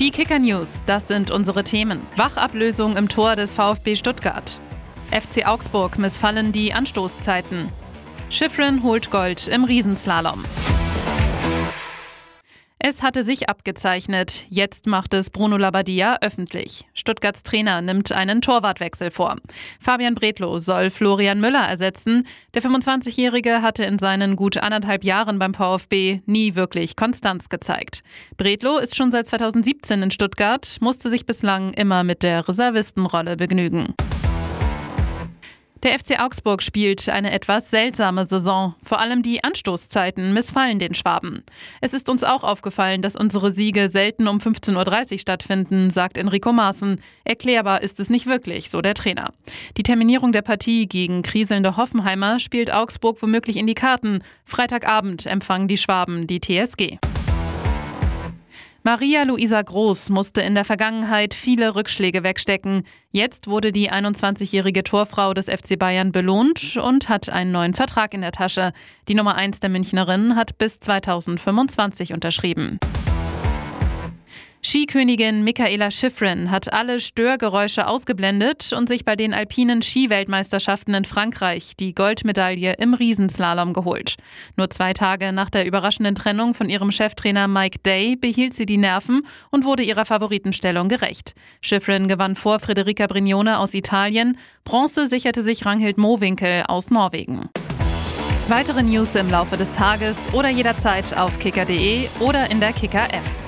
Die Kicker News, das sind unsere Themen. Wachablösung im Tor des VfB Stuttgart. FC Augsburg missfallen die Anstoßzeiten. Schifrin holt Gold im Riesenslalom. Es hatte sich abgezeichnet. Jetzt macht es Bruno Labbadia öffentlich. Stuttgarts Trainer nimmt einen Torwartwechsel vor. Fabian Bredlow soll Florian Müller ersetzen. Der 25-Jährige hatte in seinen gut anderthalb Jahren beim VfB nie wirklich Konstanz gezeigt. Bredlow ist schon seit 2017 in Stuttgart, musste sich bislang immer mit der Reservistenrolle begnügen. Der FC Augsburg spielt eine etwas seltsame Saison. Vor allem die Anstoßzeiten missfallen den Schwaben. Es ist uns auch aufgefallen, dass unsere Siege selten um 15.30 Uhr stattfinden, sagt Enrico Maaßen. Erklärbar ist es nicht wirklich, so der Trainer. Die Terminierung der Partie gegen kriselnde Hoffenheimer spielt Augsburg womöglich in die Karten. Freitagabend empfangen die Schwaben die TSG. Maria Luisa Groß musste in der Vergangenheit viele Rückschläge wegstecken. Jetzt wurde die 21-jährige Torfrau des FC Bayern belohnt und hat einen neuen Vertrag in der Tasche. Die Nummer 1 der Münchnerin hat bis 2025 unterschrieben. Skikönigin Michaela Schifrin hat alle Störgeräusche ausgeblendet und sich bei den alpinen Skiweltmeisterschaften in Frankreich die Goldmedaille im Riesenslalom geholt. Nur zwei Tage nach der überraschenden Trennung von ihrem Cheftrainer Mike Day behielt sie die Nerven und wurde ihrer Favoritenstellung gerecht. Schifrin gewann vor Frederica Brignone aus Italien. Bronze sicherte sich Ranghild Mowinkel aus Norwegen. Weitere News im Laufe des Tages oder jederzeit auf kicker.de oder in der Kicker-App.